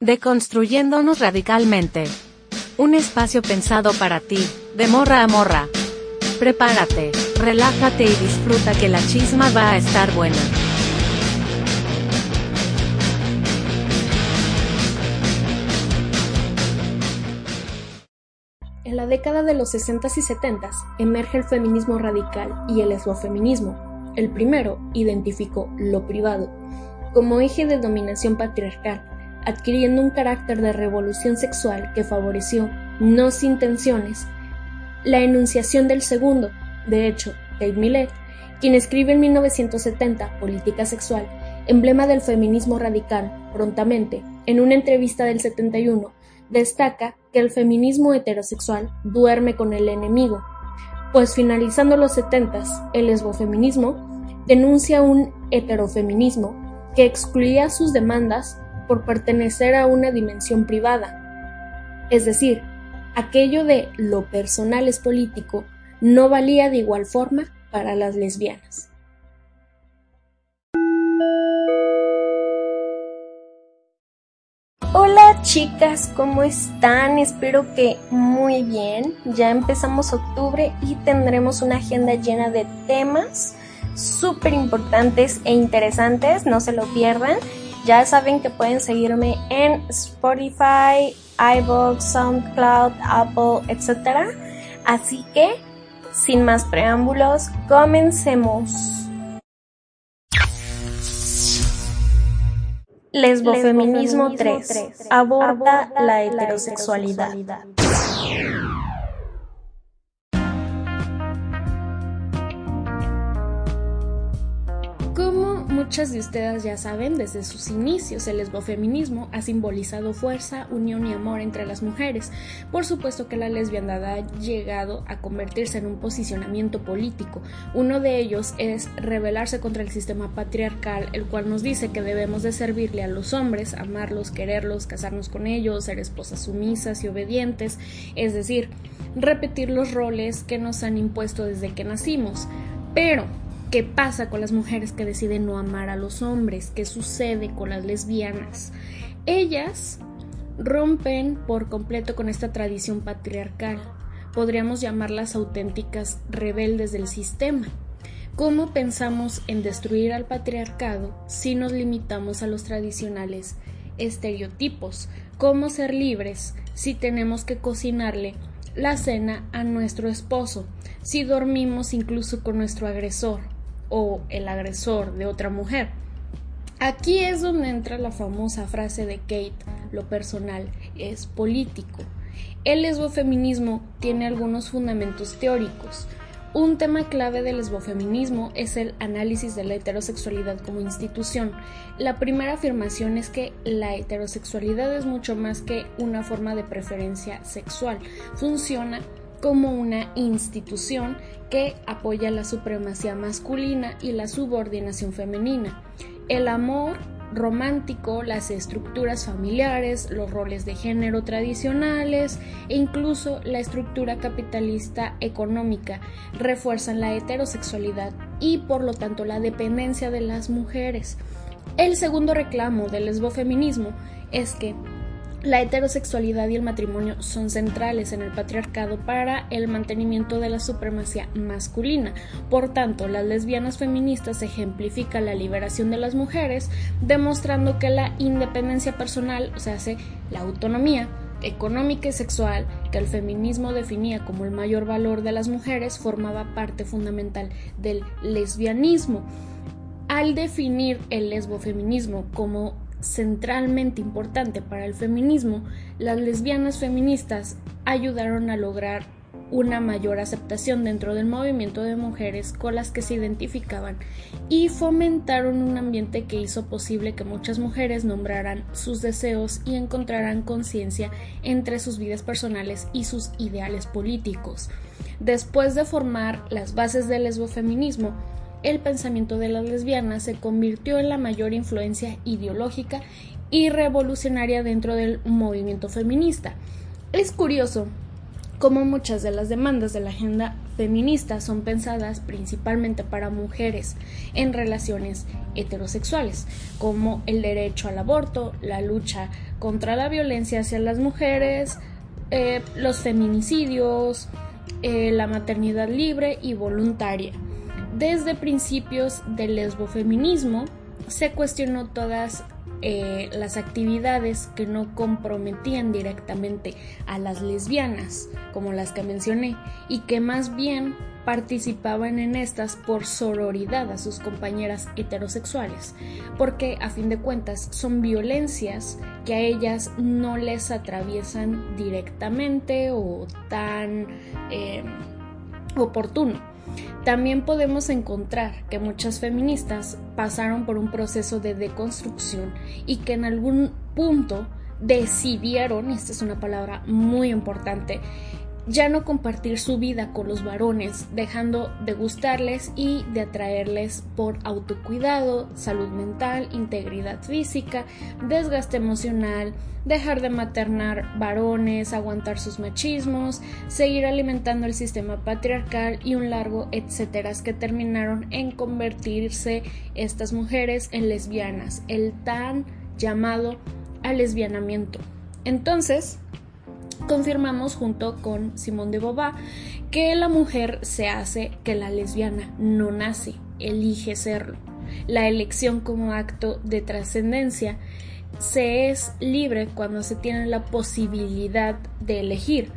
Deconstruyéndonos radicalmente. Un espacio pensado para ti, de morra a morra. Prepárate, relájate y disfruta que la chisma va a estar buena. En la década de los 60s y 70s emerge el feminismo radical y el esbofeminismo. El primero identificó lo privado como eje de dominación patriarcal, adquiriendo un carácter de revolución sexual que favoreció, no sin tensiones, la enunciación del segundo. De hecho, Kate Millett, quien escribe en 1970 Política Sexual, emblema del feminismo radical, prontamente, en una entrevista del 71, destaca que el feminismo heterosexual duerme con el enemigo, pues finalizando los 70 el lesbofeminismo denuncia un heterofeminismo que excluía sus demandas por pertenecer a una dimensión privada. Es decir, aquello de lo personal es político no valía de igual forma para las lesbianas. Hola chicas, ¿cómo están? Espero que muy bien. Ya empezamos octubre y tendremos una agenda llena de temas súper importantes e interesantes, no se lo pierdan. Ya saben que pueden seguirme en Spotify, iVoox, SoundCloud, Apple, etc. Así que, sin más preámbulos, comencemos. Lesbofeminismo 3 aborda la heterosexualidad. Muchas de ustedes ya saben, desde sus inicios el lesbofeminismo ha simbolizado fuerza, unión y amor entre las mujeres. Por supuesto que la lesbiandad ha llegado a convertirse en un posicionamiento político. Uno de ellos es rebelarse contra el sistema patriarcal, el cual nos dice que debemos de servirle a los hombres, amarlos, quererlos, casarnos con ellos, ser esposas sumisas y obedientes, es decir, repetir los roles que nos han impuesto desde que nacimos. Pero ¿Qué pasa con las mujeres que deciden no amar a los hombres? ¿Qué sucede con las lesbianas? Ellas rompen por completo con esta tradición patriarcal. Podríamos llamarlas auténticas rebeldes del sistema. ¿Cómo pensamos en destruir al patriarcado si nos limitamos a los tradicionales estereotipos? ¿Cómo ser libres si tenemos que cocinarle la cena a nuestro esposo? Si dormimos incluso con nuestro agresor? O el agresor de otra mujer. Aquí es donde entra la famosa frase de Kate, lo personal es político. El lesbofeminismo tiene algunos fundamentos teóricos. Un tema clave del lesbofeminismo es el análisis de la heterosexualidad como institución. La primera afirmación es que la heterosexualidad es mucho más que una forma de preferencia sexual. Funciona como una institución que apoya la supremacía masculina y la subordinación femenina. El amor romántico, las estructuras familiares, los roles de género tradicionales e incluso la estructura capitalista económica refuerzan la heterosexualidad y por lo tanto la dependencia de las mujeres. El segundo reclamo del lesbofeminismo es que la heterosexualidad y el matrimonio son centrales en el patriarcado para el mantenimiento de la supremacía masculina. Por tanto, las lesbianas feministas ejemplifican la liberación de las mujeres, demostrando que la independencia personal, o sea, la autonomía, económica y sexual que el feminismo definía como el mayor valor de las mujeres formaba parte fundamental del lesbianismo. Al definir el lesbofeminismo como centralmente importante para el feminismo, las lesbianas feministas ayudaron a lograr una mayor aceptación dentro del movimiento de mujeres con las que se identificaban y fomentaron un ambiente que hizo posible que muchas mujeres nombraran sus deseos y encontraran conciencia entre sus vidas personales y sus ideales políticos. Después de formar las bases del lesbofeminismo, el pensamiento de las lesbianas se convirtió en la mayor influencia ideológica y revolucionaria dentro del movimiento feminista. Es curioso como muchas de las demandas de la agenda feminista son pensadas principalmente para mujeres en relaciones heterosexuales, como el derecho al aborto, la lucha contra la violencia hacia las mujeres, eh, los feminicidios, eh, la maternidad libre y voluntaria. Desde principios del lesbofeminismo se cuestionó todas eh, las actividades que no comprometían directamente a las lesbianas, como las que mencioné, y que más bien participaban en estas por sororidad a sus compañeras heterosexuales, porque a fin de cuentas son violencias que a ellas no les atraviesan directamente o tan eh, oportuno. También podemos encontrar que muchas feministas pasaron por un proceso de deconstrucción y que en algún punto decidieron, y esta es una palabra muy importante, ya no compartir su vida con los varones, dejando de gustarles y de atraerles por autocuidado, salud mental, integridad física, desgaste emocional, dejar de maternar varones, aguantar sus machismos, seguir alimentando el sistema patriarcal y un largo etcétera que terminaron en convertirse estas mujeres en lesbianas, el tan llamado alesbianamiento. Entonces, confirmamos junto con Simón de Beauvoir que la mujer se hace, que la lesbiana no nace, elige serlo. La elección como acto de trascendencia se es libre cuando se tiene la posibilidad de elegir.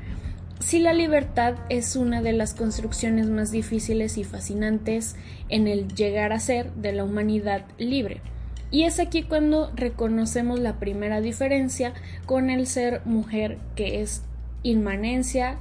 Si la libertad es una de las construcciones más difíciles y fascinantes en el llegar a ser de la humanidad libre. Y es aquí cuando reconocemos la primera diferencia con el ser mujer, que es inmanencia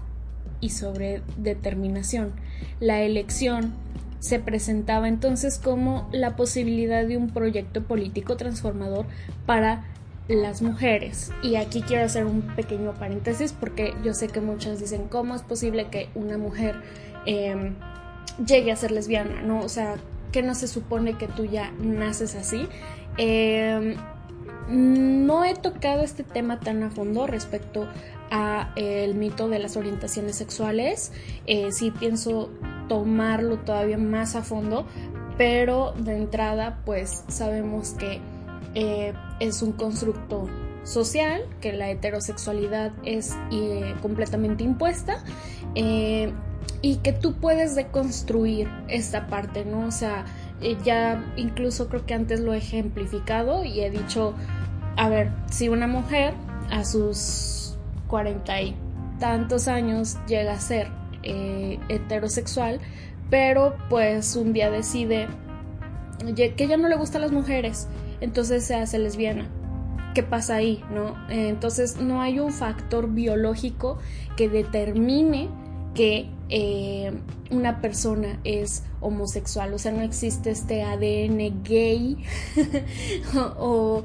y sobre determinación. La elección se presentaba entonces como la posibilidad de un proyecto político transformador para las mujeres. Y aquí quiero hacer un pequeño paréntesis porque yo sé que muchas dicen, ¿cómo es posible que una mujer em, llegue a ser lesbiana? ¿No? O sea, que no se supone que tú ya naces así. Em, no he tocado este tema tan a fondo respecto a el mito de las orientaciones sexuales. Eh, sí pienso tomarlo todavía más a fondo, pero de entrada pues sabemos que eh, es un constructo social, que la heterosexualidad es eh, completamente impuesta y que tú puedes deconstruir esta parte, ¿no? O sea, ya incluso creo que antes lo he ejemplificado y he dicho, a ver, si una mujer a sus cuarenta y tantos años llega a ser eh, heterosexual, pero pues un día decide que ya no le gustan las mujeres, entonces se hace lesbiana. ¿Qué pasa ahí? ¿No? Entonces no hay un factor biológico que determine que eh, una persona es homosexual, o sea, no existe este ADN gay o,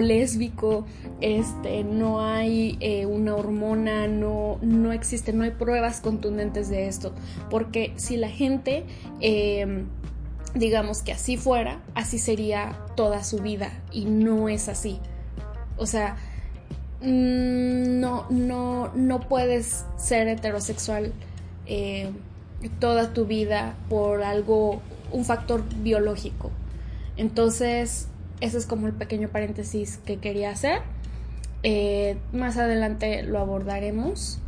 lésbico, este, no hay eh, una hormona, no, no existe, no hay pruebas contundentes de esto, porque si la gente, em, digamos que así fuera, así sería toda su vida y no es así. O sea, mm, no, no, no puedes ser heterosexual eh, toda tu vida por algo, un factor biológico. Entonces, ese es como el pequeño paréntesis que quería hacer. Eh, más adelante lo abordaremos.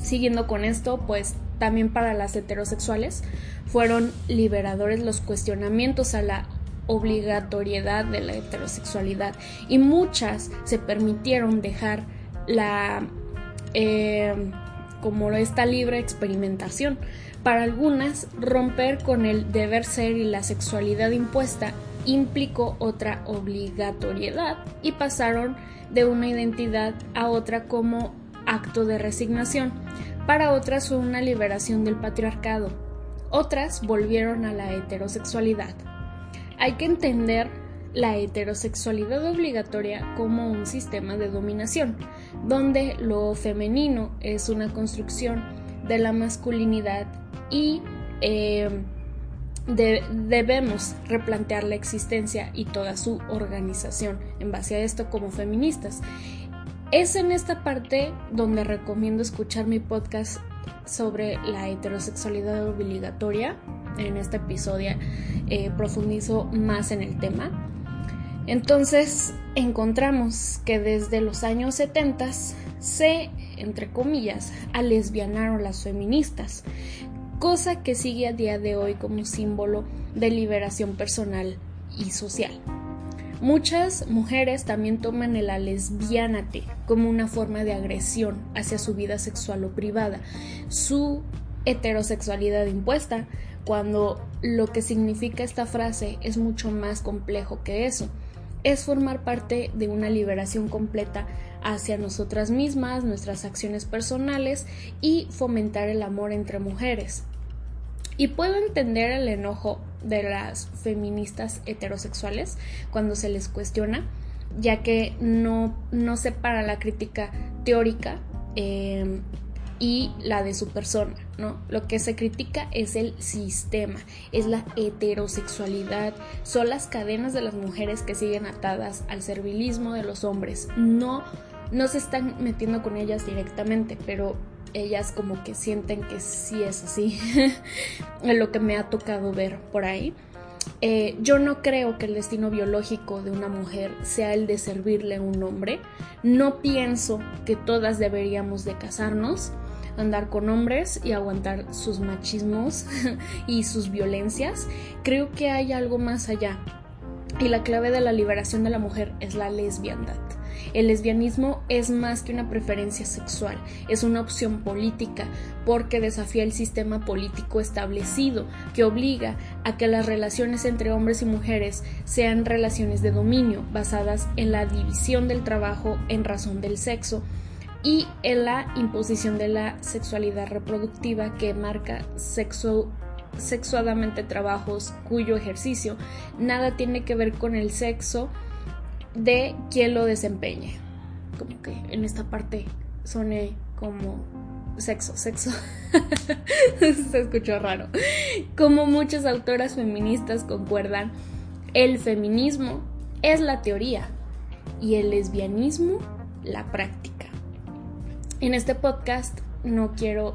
siguiendo con esto, pues también para las heterosexuales fueron liberadores los cuestionamientos a la obligatoriedad de la heterosexualidad y muchas se permitieron dejar la eh, como esta libre experimentación. Para algunas, romper con el deber ser y la sexualidad impuesta implicó otra obligatoriedad y pasaron de una identidad a otra como acto de resignación. Para otras fue una liberación del patriarcado. Otras volvieron a la heterosexualidad. Hay que entender la heterosexualidad obligatoria como un sistema de dominación, donde lo femenino es una construcción de la masculinidad y eh, debemos replantear la existencia y toda su organización en base a esto como feministas. Es en esta parte donde recomiendo escuchar mi podcast sobre la heterosexualidad obligatoria. En este episodio eh, profundizo más en el tema. Entonces encontramos que desde los años 70 se, entre comillas, alesbianaron las feministas, cosa que sigue a día de hoy como símbolo de liberación personal y social. Muchas mujeres también toman el lesbianate como una forma de agresión hacia su vida sexual o privada, su heterosexualidad impuesta, cuando lo que significa esta frase es mucho más complejo que eso. Es formar parte de una liberación completa hacia nosotras mismas, nuestras acciones personales y fomentar el amor entre mujeres. Y puedo entender el enojo de las feministas heterosexuales cuando se les cuestiona, ya que no, no separa la crítica teórica em, y la de su persona, ¿no? Lo que se critica es el sistema, es la heterosexualidad, son las cadenas de las mujeres que siguen atadas al servilismo de los hombres. No, no se están metiendo con ellas directamente, pero ellas como que sienten que sí es así, lo que me ha tocado ver por ahí. Eh, yo no creo que el destino biológico de una mujer sea el de servirle a un hombre. No pienso que todas deberíamos de casarnos, andar con hombres y aguantar sus machismos y sus violencias. Creo que hay algo más allá. Y la clave de la liberación de la mujer es la lesbiandad. El lesbianismo es más que una preferencia sexual, es una opción política porque desafía el sistema político establecido que obliga a que las relaciones entre hombres y mujeres sean relaciones de dominio basadas en la división del trabajo en razón del sexo y en la imposición de la sexualidad reproductiva que marca sexo sexuadamente trabajos cuyo ejercicio nada tiene que ver con el sexo de quien lo desempeñe. Como que en esta parte soné como sexo, sexo. Se escuchó raro. Como muchas autoras feministas concuerdan, el feminismo es la teoría y el lesbianismo la práctica. En este podcast no quiero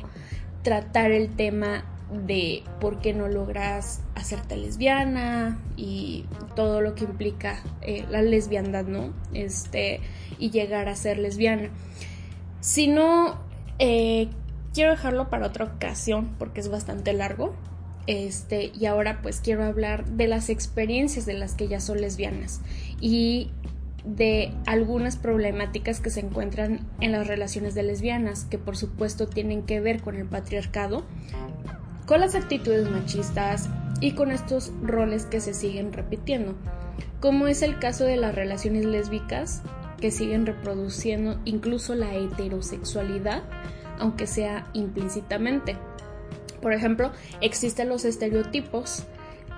tratar el tema de por qué no logras hacerte lesbiana y todo lo que implica eh, la lesbiandad, ¿no? Este, y llegar a ser lesbiana. Si no, eh, quiero dejarlo para otra ocasión porque es bastante largo. Este, y ahora pues quiero hablar de las experiencias de las que ya son lesbianas y de algunas problemáticas que se encuentran en las relaciones de lesbianas, que por supuesto tienen que ver con el patriarcado, con las actitudes machistas y con estos roles que se siguen repitiendo, como es el caso de las relaciones lésbicas que siguen reproduciendo incluso la heterosexualidad, aunque sea implícitamente. Por ejemplo, existen los estereotipos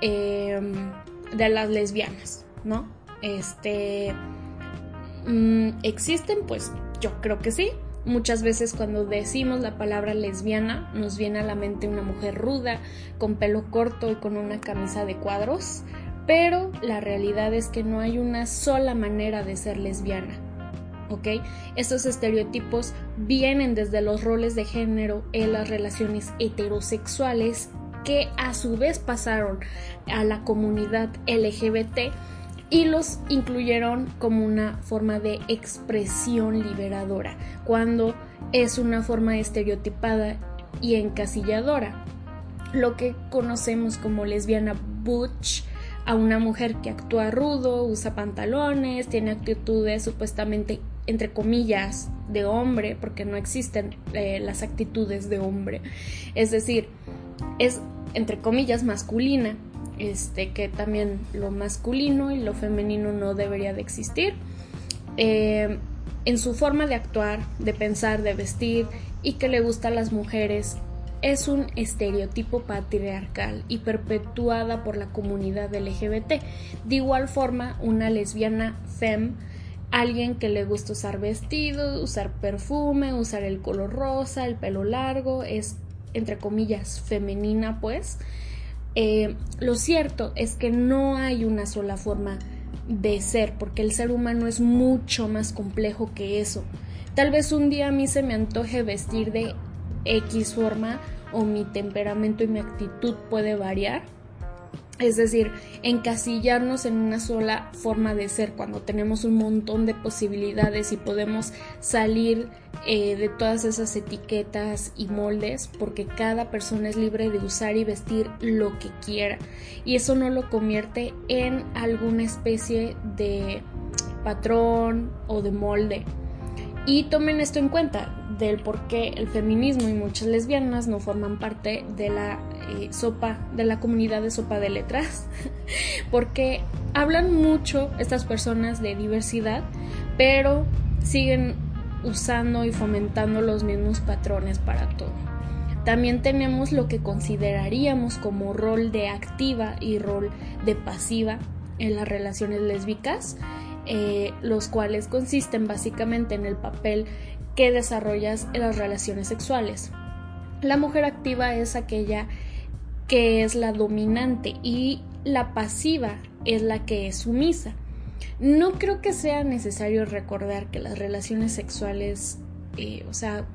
em, de las lesbianas, ¿no? Este. Mm, ¿Existen? Pues yo creo que sí. Muchas veces cuando decimos la palabra lesbiana nos viene a la mente una mujer ruda, con pelo corto y con una camisa de cuadros, pero la realidad es que no hay una sola manera de ser lesbiana. ¿Ok? Estos estereotipos vienen desde los roles de género en las relaciones heterosexuales que a su vez pasaron a la comunidad LGBT y los incluyeron como una forma de expresión liberadora, cuando es una forma estereotipada y encasilladora. Lo que conocemos como lesbiana butch a una mujer que actúa rudo, usa pantalones, tiene actitudes supuestamente entre comillas de hombre, porque no existen eh, las actitudes de hombre. Es decir, es entre comillas masculina este, que también lo masculino y lo femenino no debería de existir. Eh, en su forma de actuar, de pensar, de vestir y que le gusta a las mujeres es un estereotipo patriarcal y perpetuada por la comunidad LGBT. De igual forma, una lesbiana fem, alguien que le gusta usar vestido, usar perfume, usar el color rosa, el pelo largo, es entre comillas femenina pues, eh, lo cierto es que no hay una sola forma de ser, porque el ser humano es mucho más complejo que eso. Tal vez un día a mí se me antoje vestir de X forma o mi temperamento y mi actitud puede variar. Es decir, encasillarnos en una sola forma de ser cuando tenemos un montón de posibilidades y podemos salir eh, de todas esas etiquetas y moldes porque cada persona es libre de usar y vestir lo que quiera y eso no lo convierte en alguna especie de patrón o de molde. Y tomen esto en cuenta del por qué el feminismo y muchas lesbianas no forman parte de la eh, sopa, de la comunidad de sopa de letras, porque hablan mucho estas personas de diversidad, pero siguen usando y fomentando los mismos patrones para todo. También tenemos lo que consideraríamos como rol de activa y rol de pasiva en las relaciones lésbicas eh, los cuales consisten básicamente en el papel que desarrollas en las relaciones sexuales. La mujer activa es aquella que es la dominante y la pasiva es la que es sumisa. No creo que sea necesario recordar que las relaciones sexuales, eh, o sea,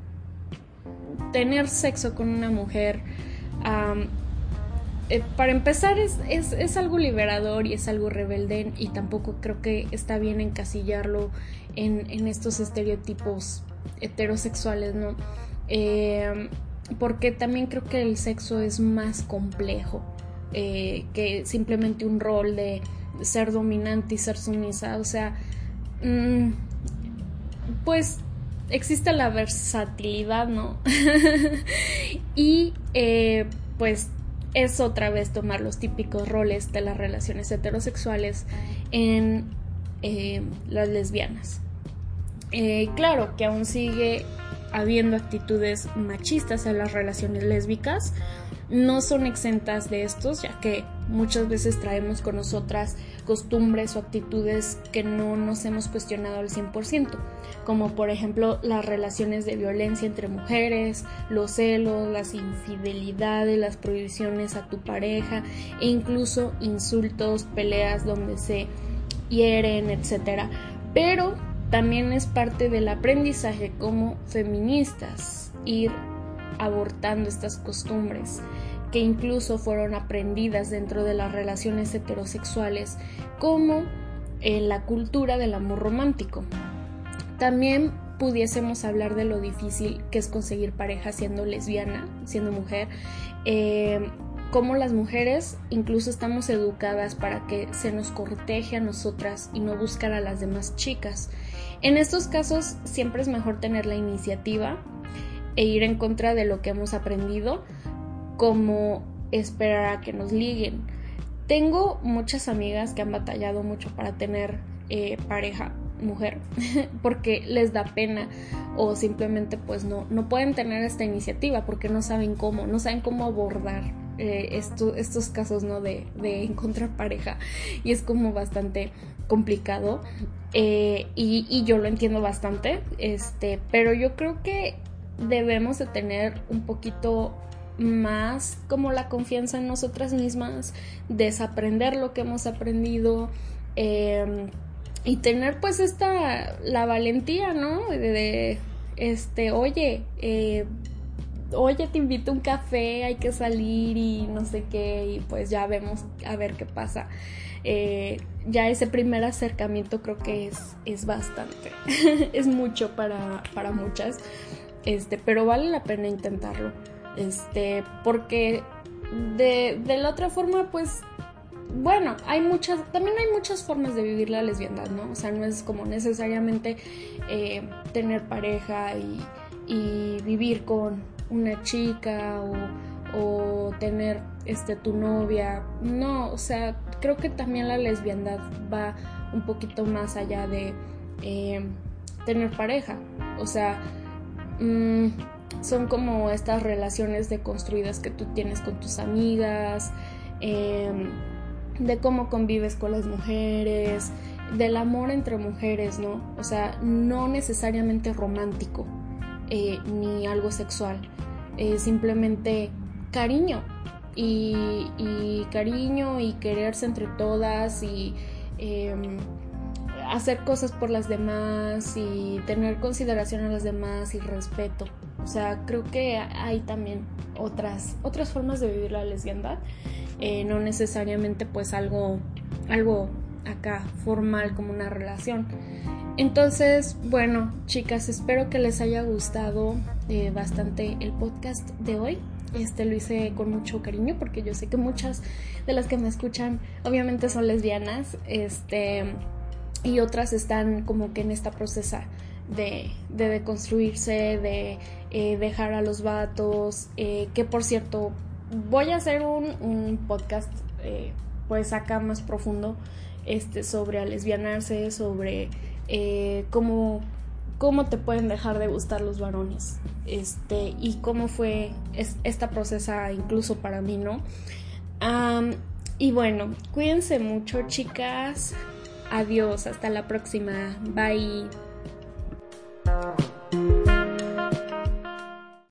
tener sexo con una mujer eh, para empezar es, es, algo liberador y es algo rebelde y tampoco creo que está bien encasillarlo en, estos estereotipos heterosexuales, ¿no? Eh, porque también creo que el sexo es más complejo eh, que simplemente un rol de ser dominante y ser sumisa, o sea, mm, pues existe la versatilidad, ¿no? y pues es otra vez tomar los típicos roles de las relaciones heterosexuales en eh, las lesbianas. Eh, claro que aún sigue habiendo actitudes machistas en las relaciones lésbicas, no son exentas de estos, ya que muchas veces traemos con nosotras costumbres o actitudes que no nos hemos cuestionado al 100%, como por ejemplo las relaciones de violencia entre mujeres, los celos, las infidelidades, las prohibiciones a tu pareja e incluso insultos, peleas donde se hieren, etc. Pero también es parte del aprendizaje como feministas ir abortando estas costumbres que incluso fueron aprendidas dentro de las relaciones heterosexuales como en la cultura del amor romántico. También pudiésemos hablar de lo difícil que es conseguir pareja siendo lesbiana, siendo mujer, eh, como las mujeres incluso estamos educadas para que se nos corteje a nosotras y no buscar a las demás chicas. En estos casos siempre es mejor tener la iniciativa e ir en contra de lo que hemos aprendido, como esperar a que nos liguen. Tengo muchas amigas que han batallado mucho para tener eh, pareja mujer porque les da pena o simplemente pues no, no pueden tener esta iniciativa porque no saben cómo, no saben cómo abordar eh, estos casos ¿no? de, encontrar pareja y es como bastante complicado eh, y, yo lo entiendo bastante este pero yo creo que debemos de tener un poquito más como la confianza en nosotras mismas, desaprender lo que hemos aprendido em, y tener pues esta, la valentía, ¿no? De, este, oye, eh, oye, te invito a un café, hay que salir y no sé qué, y pues ya vemos a ver qué pasa. Eh, ya ese primer acercamiento creo que es, es bastante, es mucho para, para muchas este, pero vale la pena intentarlo, este, porque de, de la otra forma, pues, bueno, hay muchas, también hay muchas formas de vivir la lesbiandad, ¿no? O sea, no es como necesariamente eh, tener pareja y, y, vivir con una chica o, o, tener este tu novia. No, o sea, creo que también la lesbiandad va un poquito más allá de eh, tener pareja. O sea, Mm, son como estas relaciones deconstruidas que tú tienes con tus amigas, em, de cómo convives con las mujeres, del amor entre mujeres, ¿no? O sea, no necesariamente romántico eh, ni algo sexual, simplemente cariño y, cariño y quererse entre todas y em, hacer cosas por las demás y tener consideración a las demás y respeto. O sea, creo que hay también otras, otras formas de vivir la lesbiandad, eh, no necesariamente pues algo, algo acá formal como una relación. Entonces, bueno, chicas, espero que les haya gustado eh, bastante el podcast de hoy. Este lo hice con mucho cariño porque yo sé que muchas de las que me escuchan obviamente son lesbianas, este y otras están como que en esta procesa de, de deconstruirse, de eh, dejar a los vatos, eh, que por cierto voy a hacer un, un podcast pues acá más profundo este, sobre lesbianarse, sobre eh, cómo, cómo te pueden dejar de gustar los varones este, y cómo fue esta procesa incluso para mí, ¿no? y bueno, cuídense mucho chicas. Adiós, hasta la próxima. Bye.